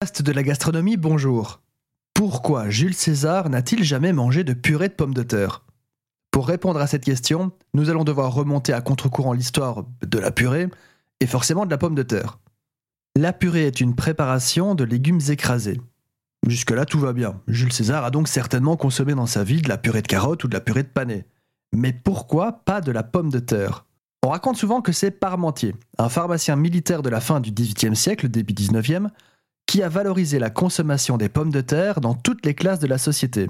De la gastronomie, bonjour. Pourquoi Jules César n'a-t-il jamais mangé de purée de pommes de terre? Pour répondre à cette question, nous allons devoir remonter à contre-courant l'histoire de la purée et forcément de la pomme de terre. La purée est une préparation de légumes écrasés. Jusque-là, tout va bien. Jules César a donc certainement consommé dans sa vie de la purée de carottes ou de la purée de panais. Mais pourquoi pas de la pomme de terre? On raconte souvent que c'est Parmentier, un pharmacien militaire de la fin du XVIIIe siècle, début XIXe, qui a valorisé la consommation des pommes de terre dans toutes les classes de la société.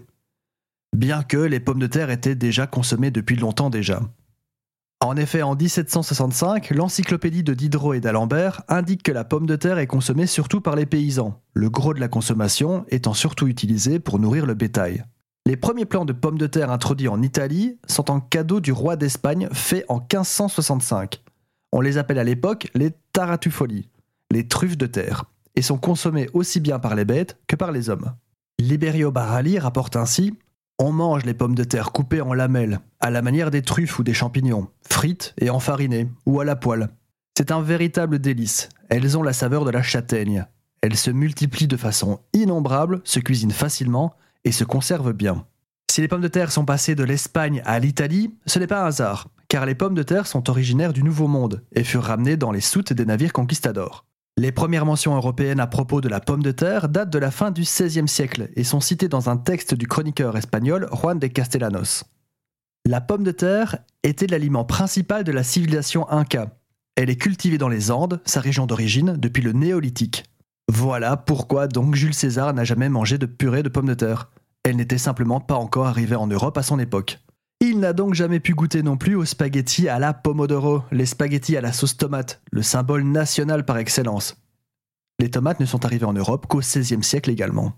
Bien que les pommes de terre étaient déjà consommées depuis longtemps déjà. En effet, en 1765, l'encyclopédie de Diderot et d'Alembert indique que la pomme de terre est consommée surtout par les paysans, le gros de la consommation étant surtout utilisé pour nourrir le bétail. Les premiers plants de pommes de terre introduits en Italie sont en cadeau du roi d'Espagne fait en 1565. On les appelle à l'époque les taratufoli, les truffes de terre, sont consommés aussi bien par les bêtes que par les hommes. Liberio Barali rapporte ainsi On mange les pommes de terre coupées en lamelles, à la manière des truffes ou des champignons, frites et enfarinées, ou à la poêle. C'est un véritable délice. Elles ont la saveur de la châtaigne. Elles se multiplient de façon innombrable, se cuisinent facilement et se conservent bien. Si les pommes de terre sont passées de l'Espagne à l'Italie, ce n'est pas un hasard, car les pommes de terre sont originaires du Nouveau Monde et furent ramenées dans les soutes des navires conquistadors. Les premières mentions européennes à propos de la pomme de terre datent de la fin du XVIe siècle et sont citées dans un texte du chroniqueur espagnol Juan de Castellanos. La pomme de terre était l'aliment principal de la civilisation inca. Elle est cultivée dans les Andes, sa région d'origine, depuis le néolithique. Voilà pourquoi donc Jules César n'a jamais mangé de purée de pommes de terre. Elle n'était simplement pas encore arrivée en Europe à son époque. N'a donc jamais pu goûter non plus aux spaghettis à la pomodoro, les spaghettis à la sauce tomate, le symbole national par excellence. Les tomates ne sont arrivées en Europe qu'au XVIe siècle également.